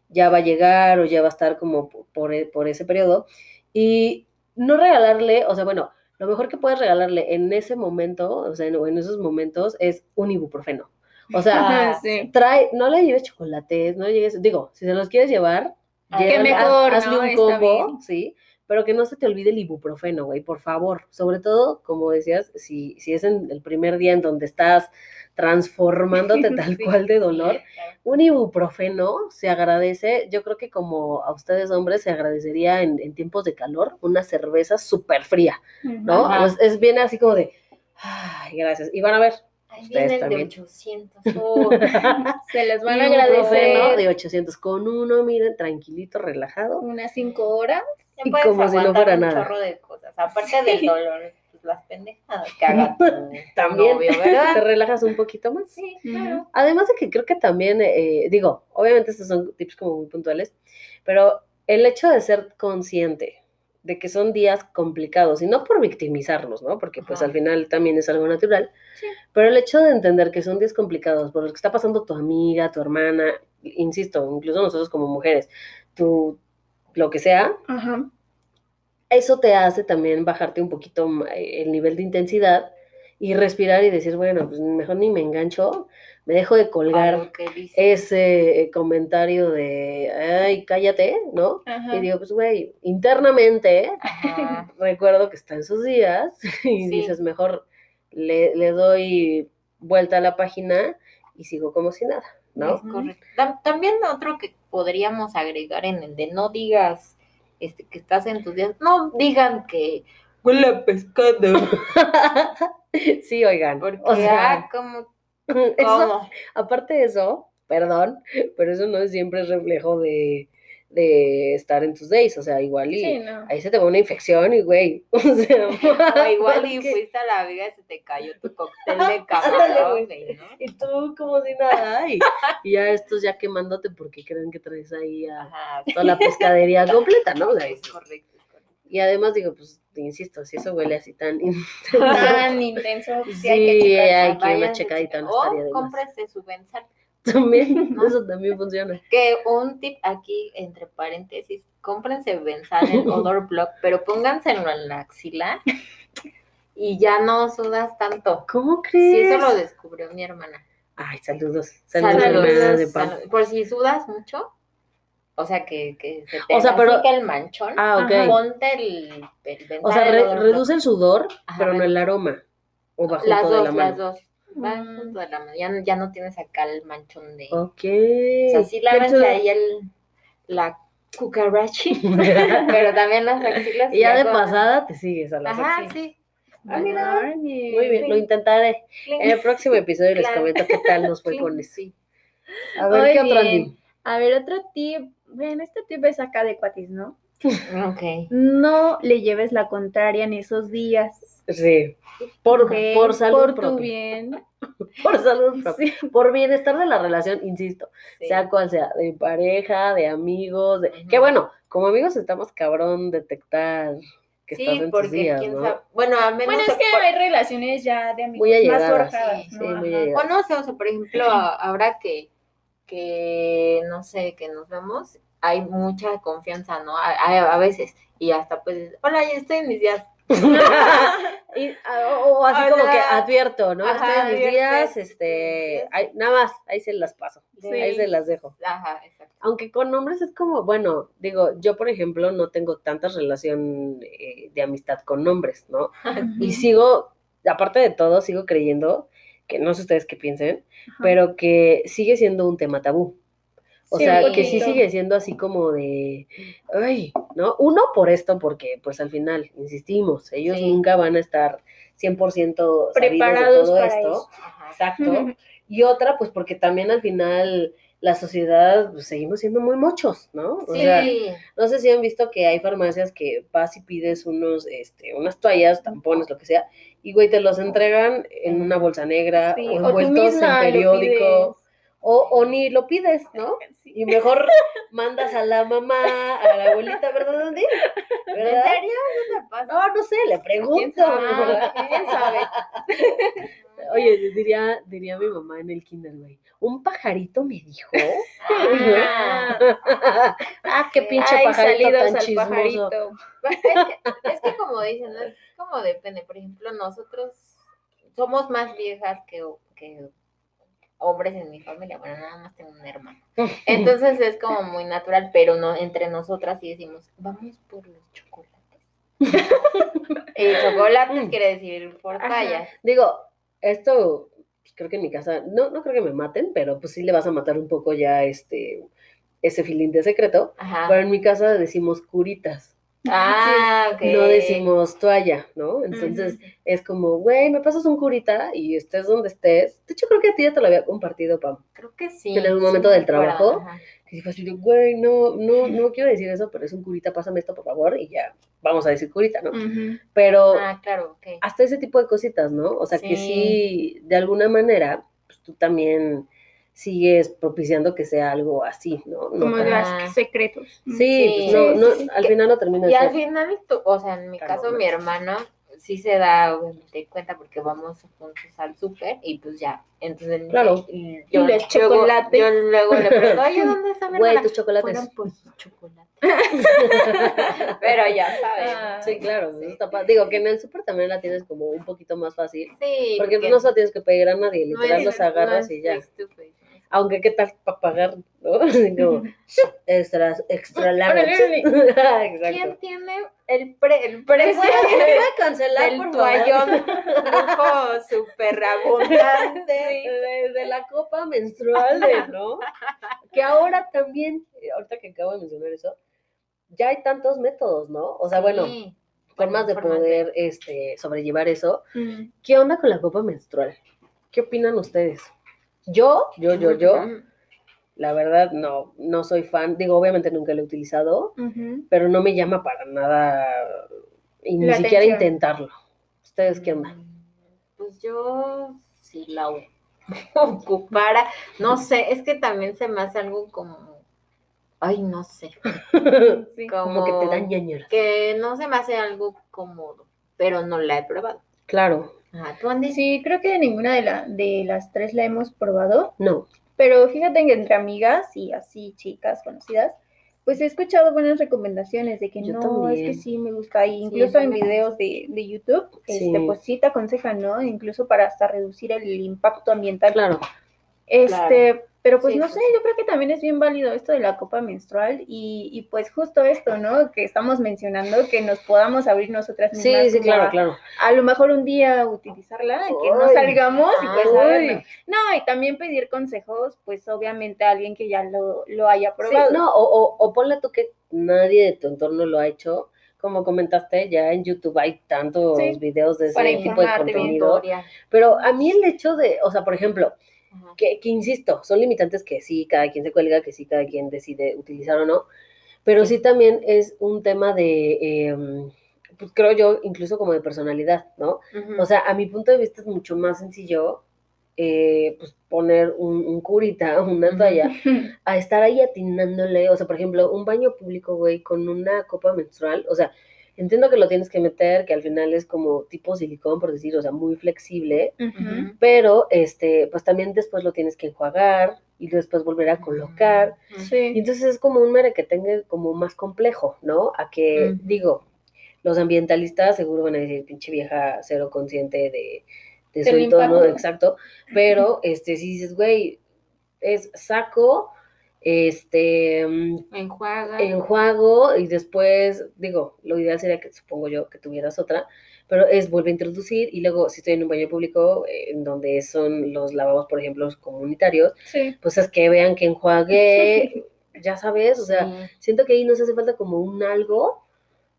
ya va a llegar o ya va a estar como po- por, e- por ese periodo y no regalarle, o sea, bueno, lo mejor que puedes regalarle en ese momento, o sea, en, esos momentos es un ibuprofeno. O sea, [LAUGHS] Ah, sí. trae, no le lleves chocolates, no le lleves, digo, si se los quieres llevar, Ah, haz- mejor, hazle ¿no? un combo, sí, pero que no se te olvide el ibuprofeno, güey, por favor. Sobre todo, como decías, si, si es en el primer día en donde estás transformándote [LAUGHS] tal Sí. cual de dolor, un ibuprofeno se agradece, yo creo que como a ustedes hombres se agradecería en, en tiempos de calor, una cerveza súper fría, ¿no? Pues es bien así como de, ay, gracias. Y van a ver, Ahí viene el de también. 800. Oh, [LAUGHS] Se les van a agradecer de 800 con uno, miren, tranquilito, relajado. unas cinco horas. Puedes como si no fuera un nada. chorro de cosas. Aparte del dolor, pues las pendejadas que haga [LAUGHS] tu También novio, te ¿verdad? relajas un poquito más. Sí, claro. Además de que creo que también, eh, digo, obviamente estos son tips como muy puntuales, pero el hecho de ser consciente de que son días complicados, y no por victimizarlos, ¿no? Porque pues Ajá. al final también es algo natural, Sí. pero el hecho de entender que son días complicados por los que está pasando tu amiga, tu hermana, insisto, incluso nosotros como mujeres, tu, lo que sea, Ajá. eso te hace también bajarte un poquito eh, el nivel de intensidad y respirar y decir, bueno, pues mejor ni me engancho, me dejo de colgar ese eh, comentario de, ay, cállate, ¿no? Ajá. Y digo, pues, güey, internamente Ajá. [LAUGHS] recuerdo que está en sus días [LAUGHS] y Sí. dices, mejor le, le doy vuelta a la página y sigo como si nada, ¿no? Es correcto. Tam- También otro que podríamos agregar en el de no digas este, que estás en tus días, no digan que huele a pescado. [LAUGHS] sí, oigan, Porque, o sea, ah, como, aparte de eso, perdón, pero eso no es siempre reflejo de, de estar en tus days, o sea, igual y Sí, no. ahí se te va una infección y güey, [LAUGHS] o sea, [LAUGHS] O [LAUGHS] igual y que- fuiste a la viga y se te cayó tu cóctel de camarón, ¿no? y tú como si nada, y, y ya estos ya quemándote porque creen que traes ahí a Ajá, toda la pescadería completa, ¿no? O sea, es correcto. es correcto. y además digo, pues, insisto, si eso huele así tan... Tan intenso. Sí, Sí, hay que checarse. hay que una checadita no checar. estaría de O más. cómprese su. [LAUGHS] También, [LAUGHS] eso también funciona. Que un tip aquí, entre paréntesis, cómprense Bensal en [LAUGHS] Odor Block, pero pónganselo en la axila y ya no sudas tanto. ¿Cómo Sí, crees? eso lo descubrió mi hermana. Ay, saludos. Saludos, Saludos, hermanas de paz. salud. Por si sudas mucho, o sea, que, que se te O sea, pero- el manchón, Ah, ponte el, el O sea, re- reduce el sudor, Ajá, pero no el aroma. O bajo Las de dos, la mano. las dos. Va Mm. junto la mano. Ya, ya no tienes acá el manchón de... Ok. O sea, sí lávense ahí el, la cucarachi, [LAUGHS] pero también las axilas. y ya de pasada te sigues a las Ajá, axilas. sí. Ah, mira. Muy bien, lo intentaré. En el próximo episodio les [LAUGHS] comento qué tal nos fue con eso. A ver, Muy ¿qué otro. Andy? A ver, otro tip. Bueno, este tip es acá de cuatis, ¿no? [LAUGHS] Ok. No le lleves la contraria en esos días. Sí. Por, por salud Por tu bien. [LAUGHS] Por salud propia. Sí. Por bienestar de la relación, insisto. Sí. Sea cual sea, de pareja, de amigos, de... Que bueno, como amigos estamos cabrón detectar que Sí, estás en tus porque días, quién ¿no? sabe. Bueno, a menos. Bueno, es que por- hay relaciones ya de amigos Muy más forjadas, sí, ¿no? sí, muy. O no o sea, por ejemplo, ahora que, que, no sé, que nos vemos, hay mucha confianza, ¿no? A, a- a veces. Y hasta pues, hola, ya estoy en mis días. [LAUGHS] Y, ah, o, así como que advierto, ¿no? Ajá, Estoy en mis días, este, ahí- nada más, ahí se las paso, Sí. ahí se las dejo. Ajá, exacto. Aunque con hombres es como, bueno, digo, yo por ejemplo no tengo tanta relación eh, de amistad con hombres, ¿no? [LAUGHS] Y sigo, aparte de todo, sigo creyendo, que no sé ustedes qué piensen, Ajá. pero que sigue siendo un tema tabú. O Sí, sea, que sí sigue siendo así como de, ay, ¿no? Uno por esto, porque pues al final, insistimos, ellos Sí. nunca van a estar 100% sabidos de Preparados todo para esto. eso. Exacto. Y otra, pues porque también al final la sociedad pues, seguimos siendo muy mochos, ¿no? O sea, Sí. no sé si han visto que hay farmacias que vas y pides unos, este, unas toallas, tampones, lo que sea, y güey, te los entregan en una bolsa negra o envueltos en periódico. O, o ni lo pides, ¿no? Sí. Y mejor mandas a la mamá, a la abuelita, ¿verdad, Andy? ¿En serio? ¿Qué te pasa? No, no sé, le pregunto. ¿Quién sabe? Ah, ¿Quién sabe? Oye, diría, diría mi mamá en el kinder, güey, un pajarito me dijo. [LAUGHS] Ah. ah, qué pinche Ay, pajarito tan chismoso. pajarito. Es que, es que como dicen, ¿no? es como depende. Por ejemplo, nosotros somos más viejas que, que hombres en mi familia. Bueno, nada más tengo un hermano. [LAUGHS] Entonces es como muy natural, pero no entre nosotras sí decimos, vamos por los chocolates. [LAUGHS] y chocolates Mm. quiere decir por Ajá. tallas. Digo, esto pues, creo que en mi casa, no, no creo que me maten, pero pues sí le vas a matar un poco ya este ese filín de secreto. Ajá. Pero en mi casa decimos curitas, Ah, [LAUGHS] ok. no decimos toalla, ¿no? Entonces es como, güey, me pasas un curita y estés donde estés. De hecho, creo que a ti ya te lo había compartido, Pam. Creo que sí. en algún sí momento me del trabajo. Y fue así güey, no, no, no quiero decir eso, pero es un curita, pásame esto, por favor, y ya, vamos a decir curita, ¿no? Pero Ah, claro, hasta ese tipo de cositas, ¿no? O sea, que Sí. sí, de alguna manera, pues tú también sigues propiciando que sea algo así, ¿no? No Como tan- los secretos. Sí, Sí, pues no, sí, no, sí, sí. al Que- final no termina Y al ser. final, tú- o sea, en mi Claro, caso, no. mi hermano sí se da obviamente cuenta porque vamos juntos al súper y pues ya. Entonces, Claro. y Y los luego- chocolates. Yo luego le pregunto, oye, [LAUGHS] ¿dónde está mi Güey, tus chocolates. Fueron por sus [LAUGHS] chocolates. Pero ya sabes. Ah, Sí, claro, Sí. eso está pa- Digo que en el súper también la tienes como un poquito más fácil. Sí, Porque tú no se lo tienes que pedir a nadie, no literal los no agarras es y ya. ¿no? Aunque qué tal para pagar, ¿no? [LAUGHS] Así como extra, extra large. Órale, [LAUGHS] ¿Quién tiene el, pre, el precio Güey, ¿me puede [LAUGHS] cancelar, del por toallón lujo súper abundante? de, de la copa menstrual, de, ¿no? Que ahora también, ahorita que acabo de mencionar eso, ya hay tantos métodos, ¿no? O sea, bueno, formas de formas de- poder este, sobrellevar eso. ¿Qué onda con la copa menstrual? ¿Qué opinan ustedes? Yo, yo, yo, yo, la verdad, no, no soy fan. Digo, obviamente nunca lo he utilizado, pero no me llama para nada y ni La siquiera atención. intentarlo. ¿Ustedes qué onda? Pues yo si la [LAUGHS] ocupara, no sé, es que también se me hace algo como, ay, no sé, [LAUGHS] Sí. Como que te dan ñañeras. que no se me hace algo cómodo, pero no la he probado. Claro, Ajá, ¿tú Andy? Sí, creo que ninguna de, la, de las tres la hemos probado, no. pero fíjate que entre amigas y así chicas conocidas, pues he escuchado buenas recomendaciones de que Yo no, es que sí me gusta, y incluso en también. videos de, de YouTube, Sí. este, pues sí te aconsejan, ¿no? Incluso para hasta reducir el impacto ambiental. Claro. Este, pero pues Sí, no sé, yo creo que también es bien válido esto de la copa menstrual y, y pues justo esto, ¿no? Que estamos mencionando, que nos podamos abrir nosotras Sí, mismas sí, como claro, a- claro. a lo mejor un día utilizarla, que no salgamos y pues Ay. a ver, no, y también pedir consejos, pues obviamente a alguien que ya lo, lo haya Sí, probado. no, o, o, o ponle tú que nadie de tu entorno lo ha hecho. Como comentaste, ya en YouTube hay tantos Sí, videos de ese tipo de contenido. Pero a mí el hecho de, o sea, por ejemplo, Ajá. que, que insisto, son limitantes que sí, cada quien se cuelga, que sí, cada quien decide utilizar o no, pero sí, también es un tema de, eh, pues creo yo, incluso como de personalidad, ¿no? Ujú. O sea, a mi punto de vista es mucho más sencillo, eh, pues poner un, un curita, [LAUGHS] una toalla, [LAUGHS] a estar ahí atinándole, o sea, por ejemplo, un baño público, güey, con una copa menstrual, o sea, entiendo que lo tienes que meter, que al final es como tipo silicón, por decir, o sea, muy flexible, Ujú. Ujú. pero este, pues también después lo tienes que enjuagar y después volver a colocar. Y Sí. entonces es como un mere que tenga como más complejo, ¿no? A que, Ujú. digo, los ambientalistas seguro van a decir, pinche vieja cero consciente de, de su entorno, impacto. exacto. Pero, este, si dices, güey, es saco, este, mm, Enjuaga. enjuago y después, digo, lo ideal sería que supongo yo que tuvieras otra, pero es vuelve a introducir y luego si estoy en un baño público eh, en donde son los lavabos, por ejemplo, los comunitarios, Sí. pues es que vean que enjuague, [LAUGHS] ya sabes, o sea, Sí. siento que ahí nos hace falta como un algo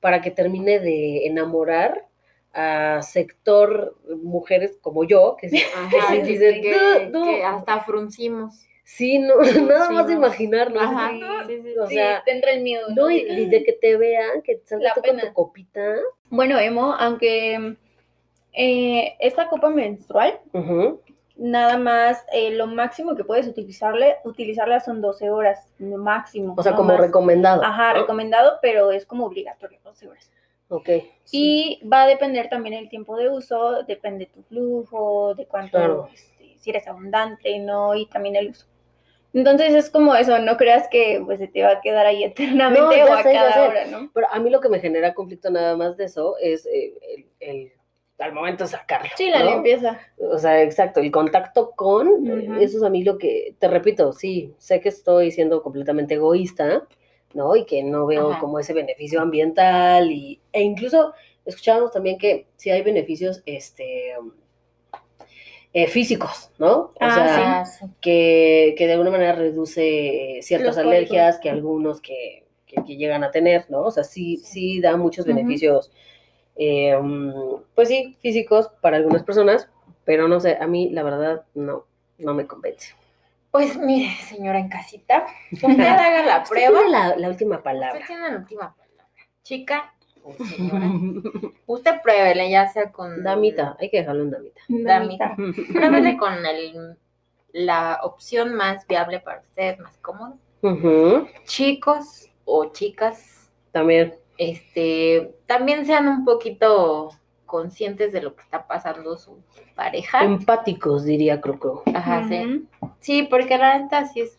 para que termine de enamorar a sector mujeres como yo, que Ajá, que hasta fruncimos. Sí, no, [LAUGHS] nada más de no. imaginarlo. Ajá, sí, sí, sí, o Sí, sea, te entra el miedo. no, y, y de que te vean, que salgas con tu copita. Bueno, Emo, aunque eh, esta copa menstrual, nada más, eh, lo máximo que puedes utilizarle, utilizarla son 12 horas, lo máximo. O sea, no como más. recomendado. Ajá, ¿no? recomendado, pero es como obligatorio, 12 horas. Ok. Y va a depender también el tiempo de uso, depende tu flujo, de cuánto, Claro. este, si eres abundante, ¿no? Y también el uso. Entonces es como eso, no creas que pues se te va a quedar ahí eternamente No, o a sé, cada hora, ¿no? Pero a mí lo que me genera conflicto nada más de eso es eh, el, el- al momento de sacarlo. Sí, la ¿no? limpieza. O sea, exacto, el contacto con, eso es a mí lo que, te repito, sí, sé que estoy siendo completamente egoísta, ¿no? Y que no veo Ajá. como ese beneficio ambiental y, e incluso escuchábamos también que sí hay beneficios, este, eh, físicos, ¿no? O Ah, sea, sí. que, que de alguna manera reduce ciertas Los alergias que algunos que, que- que llegan a tener, ¿no? O sea, sí, sí da muchos beneficios, eh, pues sí, físicos para algunas personas, pero no sé, a mí la verdad no, no me convence. Pues mire, señora en casita, usted haga la [LAUGHS] Usted prueba. tiene la, la última Usted palabra. tiene la última palabra. Chica [LAUGHS] usted pruébele, ya sea con... Damita, hay que dejarlo en damita. Damita. Pruébele [LAUGHS] con el, la opción más viable para usted, más cómoda. Chicos o chicas, También, este, también sean un poquito conscientes de lo que está pasando su pareja. empáticos, diría Croco. Ajá, sí. Sí, porque la neta sí es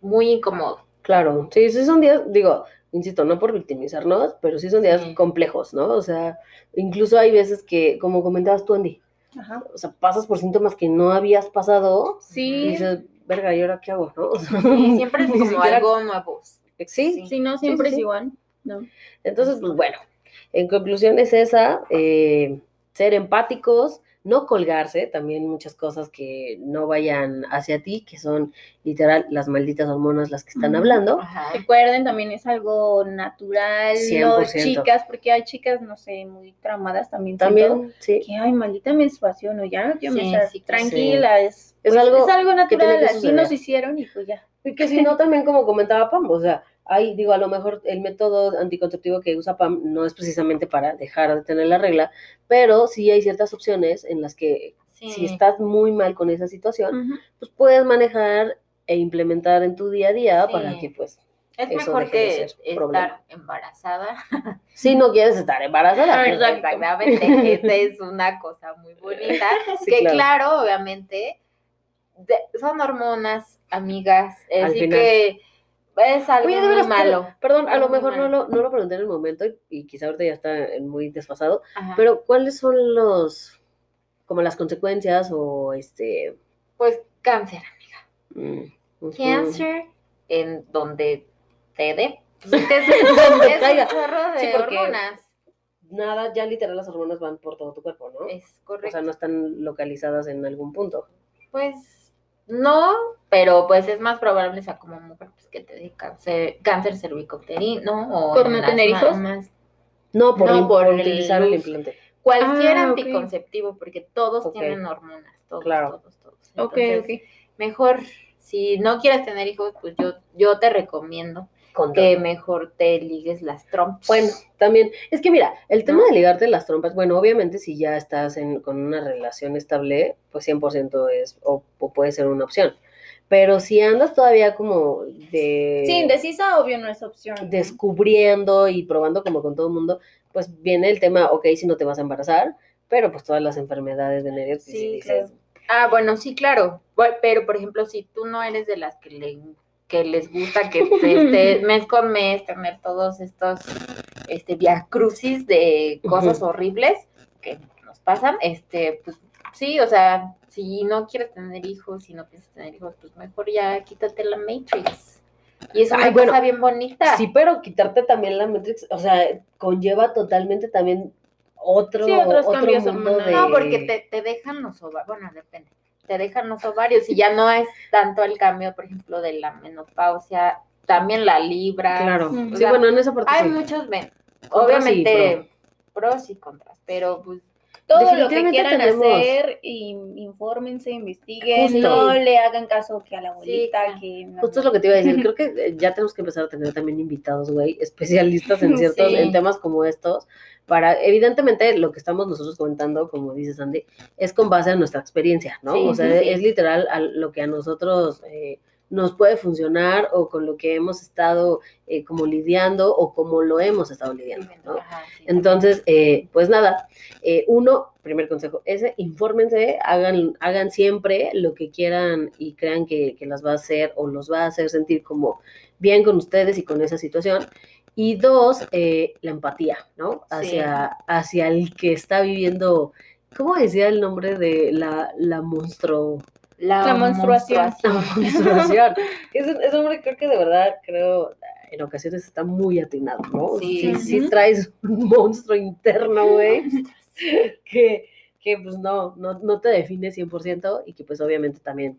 muy incómodo. Claro, sí, sí son días, digo, insisto, no por victimizarnos, pero sí son días Sí. complejos, ¿no? O sea, incluso hay veces que, como comentabas tú, Andy, Ajá. o sea, pasas por síntomas que no habías pasado y Sí, dices, verga, ¿y ahora qué hago, no? O sea, Sí, siempre es [LAUGHS] como siquiera- algo nuevo. Sí, sí, no, siempre sí, es sí. igual. No. entonces, pues bueno, en conclusión es esa, eh, ser empáticos, no colgarse, también muchas cosas que no vayan hacia ti, que son literal las malditas hormonas las que están hablando. Ajá. Recuerden, también es algo natural, no 100%. chicas, porque hay chicas, no sé, muy traumadas también. También, sí. que ay, maldita menstruación, o ya no quiero Sí, menstruar. sí, tranquila, es, Es pues, algo es natural, que así nos hicieron y pues ya. Y que si no, también como comentaba Pam, o sea, hay, digo, a lo mejor el método anticonceptivo que usa Pam no es precisamente para dejar de tener la regla, pero sí hay ciertas opciones en las que Sí. si estás muy mal con esa situación, pues puedes manejar e implementar en tu día a día Sí. para que pues, es eso mejor que estar problema. embarazada. [LAUGHS] si no quieres estar embarazada. Exactamente. [LAUGHS] Es [LAUGHS] una cosa muy bonita. Sí, que claro. claro. obviamente, de- son hormonas, amigas. Así que es algo Oye, de muy malo. Perdón, a lo mejor no lo, no lo pregunté en el momento y, y quizá ahorita ya está muy desfasado, Ajá. pero ¿cuáles son los, como las consecuencias o este... pues cáncer. mm, ujú. Cáncer en donde te dé. [LAUGHS] Pues es, chorro de Sí, hormonas. nada, ya literal las hormonas van por todo tu cuerpo, ¿no? Es O correcto. sea, no están localizadas en algún punto. Pues no, pero pues es más probable, o sea, como mujer, pues que te dé cáncer, cáncer cervicouterino o ¿Por no tener hijos? mamas. No, por, No, el- por por el utilizar el implante. Cualquier Ah, ok. anticonceptivo, porque todos tienen hormonas, todos, Claro. todos, todos. Ok, Entonces, ok. Mejor, si no quieres tener hijos, pues yo, yo te recomiendo. Que mejor te ligues las trompas. Bueno, también, es que mira, el tema ¿No? de ligarte las trompas, bueno, obviamente si ya estás en, con una relación estable, pues 100% es, o, o puede ser una opción. Pero si andas todavía como de... Sí, indecisa, obvio, no es opción. ¿no? descubriendo y probando como con todo el mundo, pues viene el tema, ok, si no te vas a embarazar, pero pues todas las enfermedades venéreas, si Sí, dices, Ah, bueno, sí, claro. Pero, por ejemplo, si tú no eres de las que, le, que les gusta que [LAUGHS] te esté mes con mes tener todos estos este, viacrucis de cosas horribles que nos pasan, este, pues sí, o sea, si no quieres tener hijos, si no piensas tener hijos, pues mejor ya quítate la Matrix. Y es una Ay, bueno, cosa bien bonita. sí, pero quitarte también la Matrix, o sea, conlleva totalmente también otro, Sí, otro mundo de... No, porque te, te dejan los ovarios, bueno, depende, te dejan los ovarios y ya no es tanto el cambio, por ejemplo, de la menopausia, también la libra. Claro, sí, bueno, en esa parte Hay sí. muchos, ven, Contras y obviamente, pros y contras, pero pues Todo lo que quieran tenemos- hacer, y infórmense, investiguen, Justo. no le hagan caso que a la abuelita, que no, Justo es lo que te iba a decir. Creo que eh, ya tenemos que empezar a tener también invitados, güey, especialistas en [LAUGHS] ciertos, Sí. en temas como estos. Para, evidentemente, lo que estamos nosotros comentando, como dice Sandy, es con base a nuestra experiencia, ¿no? Sí, o sea, es literal a lo que a nosotros eh, nos puede funcionar o con lo que hemos estado eh, como lidiando o como lo hemos estado lidiando, ¿no? Ajá, sí. Entonces, eh, pues nada, eh, uno, primer consejo, ese, infórmense, hagan, hagan siempre lo que quieran y crean que, que las va a hacer o los va a hacer sentir como bien con ustedes y con esa situación. Y dos, eh, la empatía, ¿no? Hacia, hacia el que está viviendo, ¿cómo decía el nombre de la, la monstruo? La menstruación. [LAUGHS] La menstruación. Ese, ese hombre creo que de verdad, creo, en ocasiones está muy atinado, ¿no? Sí. sí, traes un [LAUGHS] monstruo interno, güey, [LAUGHS] que, que pues no, no, no te define 100% y que pues obviamente también,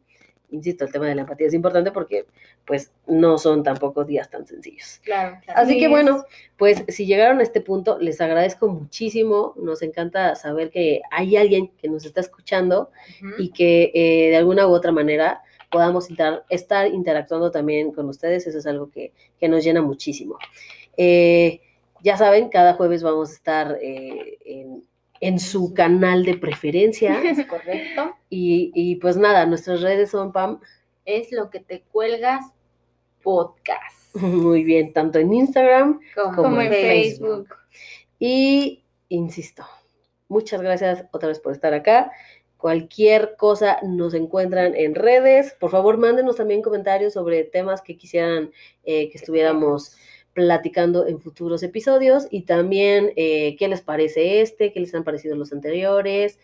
insisto, el tema de la empatía es importante porque pues no son tampoco días tan sencillos. Claro, claro. Así que es. bueno, pues si llegaron a este punto, les agradezco muchísimo, nos encanta saber que hay alguien que nos está escuchando y que eh, de alguna u otra manera podamos inter- estar interactuando también con ustedes. Eso es algo que, que nos llena muchísimo. Eh, ya saben, cada jueves vamos a estar eh, en, en su canal de preferencia. [LAUGHS] Es correcto. Y, y pues nada, nuestras redes son Pam. Es lo que te cuelgas podcast. [LAUGHS] Muy bien, tanto en Instagram Como, como en Facebook. Facebook. Y insisto, muchas gracias otra vez por estar acá. Cualquier cosa nos encuentran en redes. Por favor, mándenos también comentarios sobre temas que quisieran eh, que estuviéramos platicando en futuros episodios y también eh, qué les parece este, qué les han parecido los anteriores.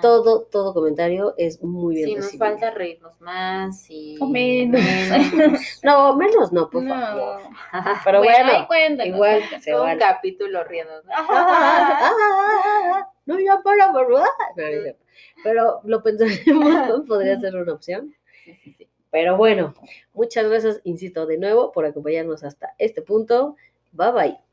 Todo, todo comentario es muy bien Si nos recibido. falta reírnos más y O menos. [LAUGHS] No, menos no, por No. favor. [LAUGHS] Pero Bueno, bueno, igual se un vale. capítulo riendo. [LAUGHS] no, ya para, por favor. No, no es cierto. Pero lo pensaremos, ¿no? podría ser una opción. Pero bueno, muchas gracias, insisto, de nuevo por acompañarnos hasta este punto. Bye bye.